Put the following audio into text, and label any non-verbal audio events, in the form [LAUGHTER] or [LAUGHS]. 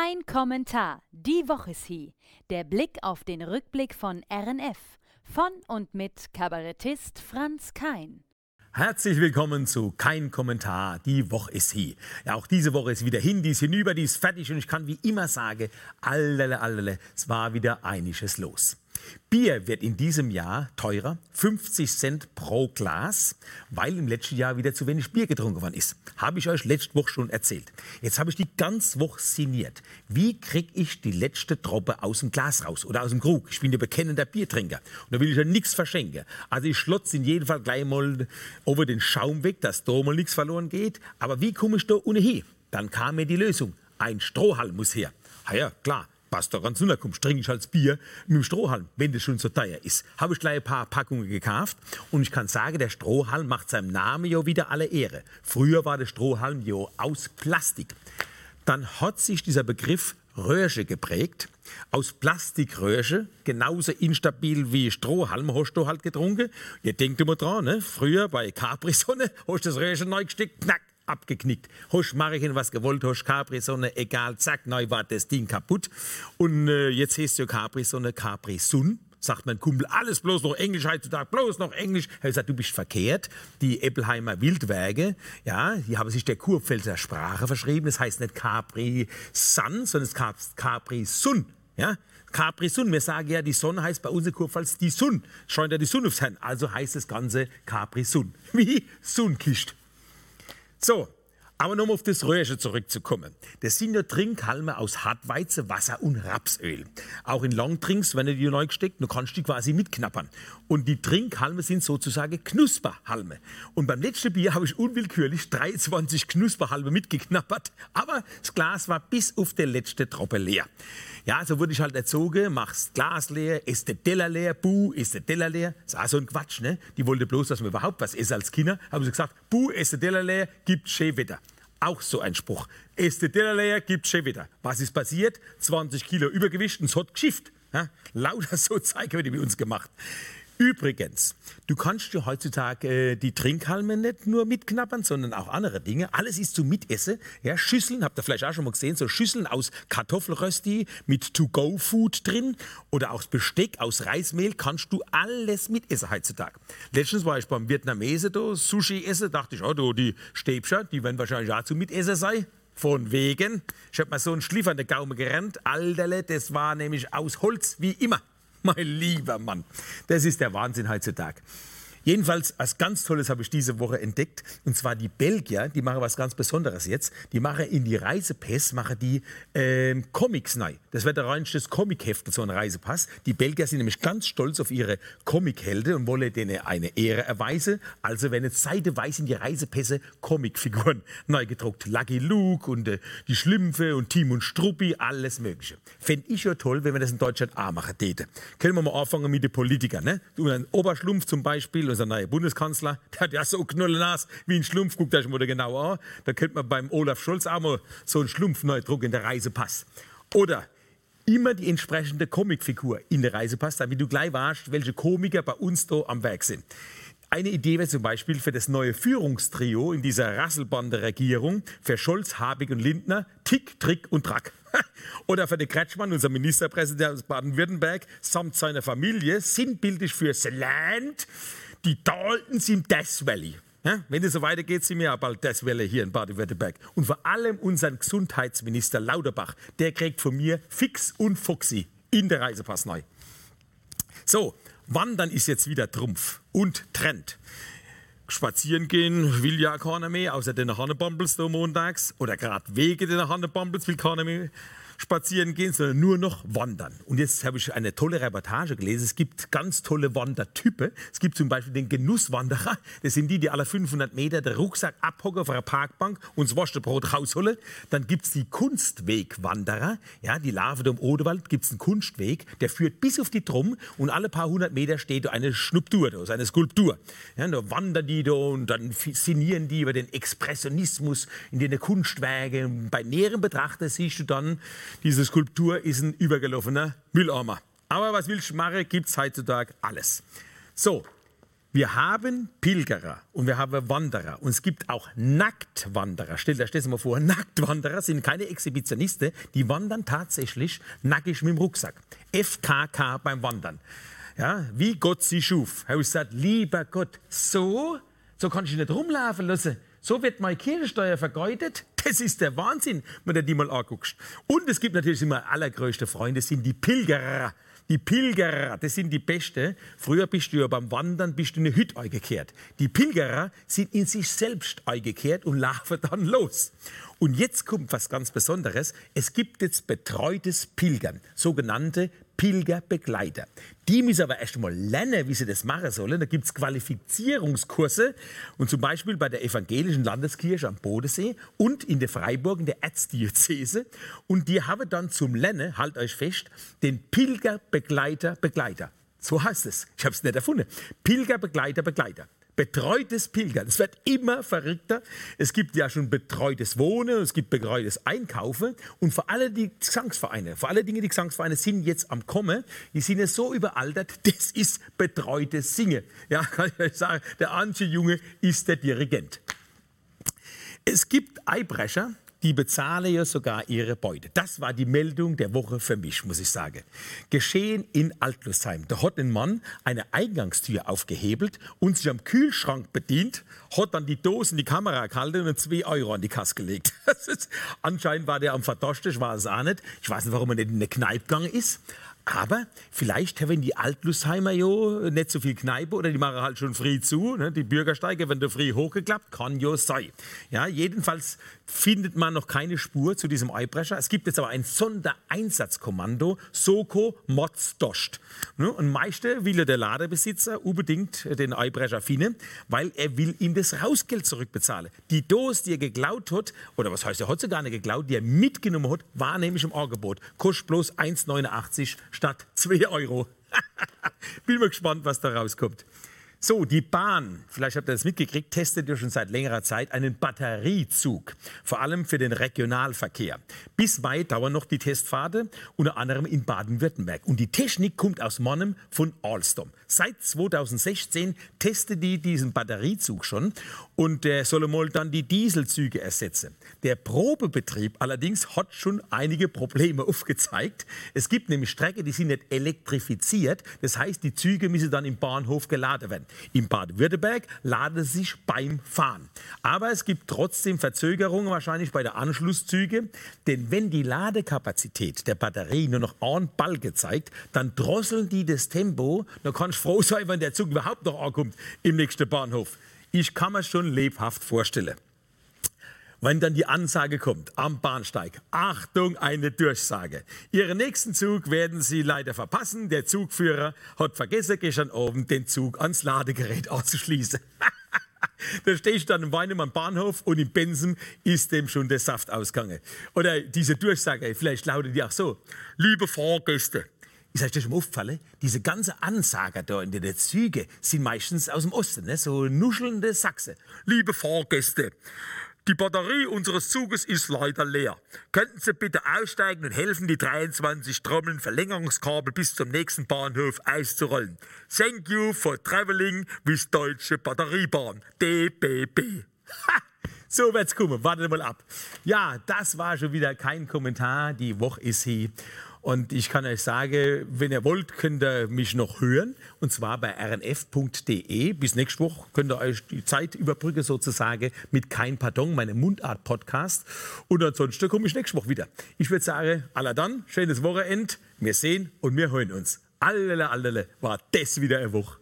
Kein Kommentar. Die Woche ist hier. Der Blick auf den Rückblick von RNF. Von und mit Kabarettist Franz Kein. Herzlich willkommen zu Kein Kommentar. Die Woche ist hier. Ja, auch diese Woche ist wieder hin, die ist hinüber, die ist fertig und ich kann wie immer sagen, allele, allele, es war wieder einiges los. Bier wird in diesem Jahr teurer, 50 Cent pro Glas, weil im letzten Jahr wieder zu wenig Bier getrunken worden ist. Habe ich euch letzte Woche schon erzählt. Jetzt habe ich die ganze Woche sinniert. Wie kriege ich die letzte Tropfe aus dem Glas raus oder aus dem Krug? Ich bin ja bekennender Biertrinker und da will ich ja nichts verschenken. Also ich schlotze in jedem Fall gleich mal over den Schaum weg, dass da mal nichts verloren geht. Aber wie komme ich da ohnehin? Dann kam mir die Lösung. Ein Strohhalm muss her. Ja, klar, passt doch ganz trinke ich halt Bier mit dem Strohhalm, wenn das schon so teuer ist. Habe ich gleich ein paar Packungen gekauft und ich kann sagen, der Strohhalm macht seinem Namen ja wieder alle Ehre. Früher war der Strohhalm ja aus Plastik. Dann hat sich dieser Begriff Röhrche geprägt. Aus Plastikröhrche, genauso instabil wie Strohhalm, hast du halt getrunken. Ihr denkt immer dran, ne? früher bei Capri-Sonne hast du das Röhrchen neu gesteckt, knack, abgeknickt. Hosch Marchen, was gewollt, hosch Capri-Sonne, egal, zack, neu war das Ding kaputt. Und äh, jetzt heißt ja Capri-Sonne Capri-Sun sagt mein Kumpel, alles bloß noch Englisch heutzutage, bloß noch Englisch. Er hat gesagt, du bist verkehrt. Die Eppelheimer Wildwerke, ja, die haben sich der Kurpfälzer Sprache verschrieben. Das heißt nicht Capri Sun, sondern es heißt Capri Sun. Ja? Capri Sun. Wir sagen ja, die Sonne heißt bei uns in Kurpfalz die Sun. Scheint ja die Sonne aufs Herrn. Also heißt das Ganze Capri Sun. [LAUGHS] Wie Sunkist. So, aber nochmal auf das Röhrchen zurückzukommen. Das sind ja Trinkhalme aus Hartweizen, Wasser und Rapsöl. Auch in Longdrinks, wenn du die neu gesteckt, dann kannst du die quasi mitknappern. Und die Trinkhalme sind sozusagen Knusperhalme. Und beim letzten Bier habe ich unwillkürlich 23 Knusperhalme mitgeknappert, aber das Glas war bis auf der letzte Tropfe leer. Ja, so wurde ich halt erzogen, machst Glas leer, isst der Teller leer, buh, isst der Teller leer. Das ist auch so ein Quatsch, ne? Die wollte bloß, dass wir überhaupt was essen als Kinder. Haben sie gesagt, Teller leer, gibt schön Wetter. Auch so ein Spruch. Leer, gibt schön Wetter. Was ist passiert? 20 Kilo Übergewicht und es hat geschifft. Ja? Lauter [LAUGHS] so Zeige wird bei uns gemacht. Übrigens, du kannst ja heutzutage äh, die Trinkhalme nicht nur mitknappern, sondern auch andere Dinge. Alles ist zum Mitessen. Ja, Schüsseln, habt ihr vielleicht auch schon mal gesehen, so Schüsseln aus Kartoffelrösti mit To-Go-Food drin oder auch Besteck aus Reismehl kannst du alles mitessen heutzutage. Letztens war ich beim Vietnamesen da, Sushi essen, dachte ich, oh, du, die Stäbchen, die werden wahrscheinlich auch zum Mitessen sein. Von wegen. Ich hab mir so einen Schliff an der Gaume gerannt. Alterle, das war nämlich aus Holz, wie immer. [LAUGHS] Mein lieber Mann, das ist der Wahnsinn heutzutage. Jedenfalls, als ganz Tolles habe ich diese Woche entdeckt. Und zwar die Belgier, die machen was ganz Besonderes jetzt. Die machen in die Reisepass, machen die ähm, Comics neu. Das wird der reinste Comicheft, so ein Reisepass. Die Belgier sind nämlich ganz stolz auf ihre Comichelden und wollen denen eine Ehre erweisen. Also werden jetzt seitenweise in die Reisepässe Comicfiguren [LAUGHS] neu gedruckt. Lucky Luke und äh, die Schlümpfe und Tim und Struppi, alles Mögliche. Fände ich ja toll, wenn wir das in Deutschland auch machen täten. Können wir mal anfangen mit den Politikern. Ne? Du, ein Oberschlumpf zum Beispiel unser neuer Bundeskanzler, [LAUGHS] der hat ja so knullenas wie ein Schlumpf, guckt euch mal genau an. Da könnte man beim Olaf Scholz auch mal so einen Schlumpf neu drucken in der Reisepass. Oder immer die entsprechende Comicfigur in der Reisepass, damit du gleich weißt, welche Komiker bei uns da am Werk sind. Eine Idee wäre zum Beispiel für das neue Führungstrio in dieser Rasselbande-Regierung für Scholz, Habig und Lindner Tick, Trick und Track. [LAUGHS] Oder für den Kretschmann, unser Ministerpräsident aus Baden-Württemberg, samt seiner Familie, sinnbildlich für Land, die Daltons im Death Valley. Ja, wenn es so weitergeht, sind wir ja bald Death Valley hier in Baden-Württemberg. Und vor allem unseren Gesundheitsminister Lauterbach, der kriegt von mir fix und foxy in der Reisepass neu. So, Wandern ist jetzt wieder Trumpf und Trend. Spazieren gehen will ja keiner mehr, außer den Hannebumbles da montags. Oder gerade wegen den Hannebumbles will keiner mehr spazieren gehen, sondern nur noch wandern. Und jetzt habe ich eine tolle Reportage gelesen. Es gibt ganz tolle Wandertypen. Es gibt zum Beispiel den Genusswanderer. Das sind die, die alle 500 Meter den Rucksack abhocken auf einer Parkbank und das Wurstbrot rausholen. Dann gibt es die Kunstwegwanderer. Ja, die Larve im Odewald gibt es einen Kunstweg, der führt bis auf die Drum und alle paar hundert Meter steht eine Skulptur, da, eine Skulptur. Ja, da wandern die da und dann sinnieren die über den Expressionismus in den Kunstwerken. Bei näherem Betrachter siehst du dann, diese Skulptur ist ein übergelaufener Mülleimer. Aber was willst du machen, gibt es heutzutage alles. So, Wir haben Pilgerer und wir haben Wanderer und es gibt auch Nacktwanderer. Stell dir das mal vor, Nacktwanderer sind keine Exhibitionisten, die wandern tatsächlich nackig mit dem Rucksack. FKK beim Wandern. Ja, wie Gott sie schuf. Er hat gesagt, lieber Gott, so, so kann ich nicht rumlaufen lassen. So wird meine Kirchensteuer vergeudet. Das ist der Wahnsinn, wenn du die mal anguckst. Und es gibt natürlich immer allergrößte Freunde, sind die Pilgerer. Die Pilgerer, das sind die Beste. Früher bist du ja beim Wandern bist du in eine Hütte eingekehrt. Die Pilgerer sind in sich selbst eingekehrt und laufen [LAUGHS] dann los. Und jetzt kommt was ganz Besonderes. Es gibt jetzt betreutes Pilgern, sogenannte Pilgerbegleiter. Die müssen aber erst mal lernen, wie sie das machen sollen. Da gibt es Qualifizierungskurse und zum Beispiel bei der evangelischen Landeskirche am Bodensee und in der Freiburg in der Erzdiözese. Und die haben dann zum Lernen, halt euch fest, den Pilgerbegleiter Begleiter. So heißt es. Ich habe es nicht erfunden. Pilgerbegleiter Begleiter betreutes Pilgern. Es wird immer verrückter. Es gibt ja schon betreutes Wohnen, es gibt betreutes Einkaufen und vor allem die Gesangsvereine, vor allen Dingen die Gesangsvereine sind jetzt am Kommen. Die sind ja so überaltert, [LAUGHS] das ist betreutes Singen. Ja, [LAUGHS] kann ich euch sagen, der Antje Junge ist der Dirigent. Es gibt Eibrecher, die bezahlen ja sogar ihre Beute. Das war die Meldung der Woche für mich, muss ich sagen. Geschehen in Altlusheim. Da hat ein Mann eine Eingangstür aufgehebelt und sich am Kühlschrank bedient, hat dann die Dosen, die Kamera gehalten und zwei Euro an die Kasse gelegt. [LAUGHS] Anscheinend war der am Verdosten, ich weiß es auch nicht. Ich weiß nicht, warum er nicht in eine Kneipe gegangen ist. Aber vielleicht haben die Altlusheimer ja nicht so viel Kneipe oder die machen halt schon früh zu. Ne? Die Bürgersteige werden da früh hochgeklappt, kann ja sein. Jedenfalls findet man noch keine Spur zu diesem Eibrecher. Es gibt jetzt aber ein Sondereinsatzkommando, Soko Motzdost. Ne? Und meiste will der Ladebesitzer unbedingt den Eibrecher finden, weil er will ihm das Rausgeld zurückbezahlen. Die Dose, die er geklaut hat, oder was heißt, er hat sie gar nicht geklaut, die er mitgenommen hat, war nämlich im Angebot. Kostet bloß 1,89 statt 2 Euro. [LAUGHS] Bin mal gespannt, was da rauskommt. So, die Bahn, vielleicht habt ihr das mitgekriegt, testet ja schon seit längerer Zeit einen Batteriezug, vor allem für den Regionalverkehr. Bis weit dauern noch die Testfahrten, unter anderem in Baden-Württemberg. Und die Technik kommt aus Monnem von Alstom. Seit 2016 testet die diesen Batteriezug schon und der soll mal dann die Dieselzüge ersetzen. Der Probebetrieb allerdings hat schon einige Probleme [LAUGHS] aufgezeigt. Es gibt nämlich Strecken, die sind nicht elektrifiziert. Das heißt, die Züge müssen dann im Bahnhof geladen werden. In Baden-Württemberg laden sie sich beim Fahren. Aber es gibt trotzdem Verzögerungen wahrscheinlich bei der Anschlusszüge, denn wenn die Ladekapazität der Batterie nur noch einen Ball gezeigt, dann drosseln die das Tempo. Da kannst du froh sein, wenn der Zug überhaupt noch ankommt im nächsten Bahnhof. Ich kann mir schon lebhaft vorstellen wenn dann die Ansage kommt am Bahnsteig, Achtung, eine Durchsage. Ihren nächsten Zug werden Sie leider verpassen. Der Zugführer hat vergessen, gestern Abend den Zug ans Ladegerät [LAUGHS] anzuschließen. [LAUGHS] da stehe ich dann im Weinem am Bahnhof und im Bensen ist dem schon der Saft ausgegangen. Oder diese Durchsage, vielleicht lautet die auch so, liebe Fahrgäste, ist euch das schon aufgefallen? Diese ganze Ansager da in den Zügen sind meistens aus dem Osten, ne? so nuschelnde Sachse. Liebe Fahrgäste, die Batterie unseres Zuges ist leider leer. Könnten Sie bitte aussteigen und helfen, die 23 Trommeln Verlängerungskabel bis zum nächsten Bahnhof auszurollen? Thank you for traveling with Deutsche Batteriebahn, DBB. So wird's kommen. Wartet mal ab. Ja, das war schon wieder kein Kommentar. Die Woche ist hier. Und ich kann euch sagen, wenn ihr wollt, könnt ihr mich noch hören. Und zwar bei rnf.de. Bis nächste Woche könnt ihr euch die Zeit überbrücken, sozusagen, mit Kein Pardon, meinem Mundart-Podcast. Und ansonsten komme ich nächste Woche wieder. Ich würde sagen, aller dann, schönes Wochenende. Wir sehen und wir hören uns. Allele, allele, war das wieder eine Woche.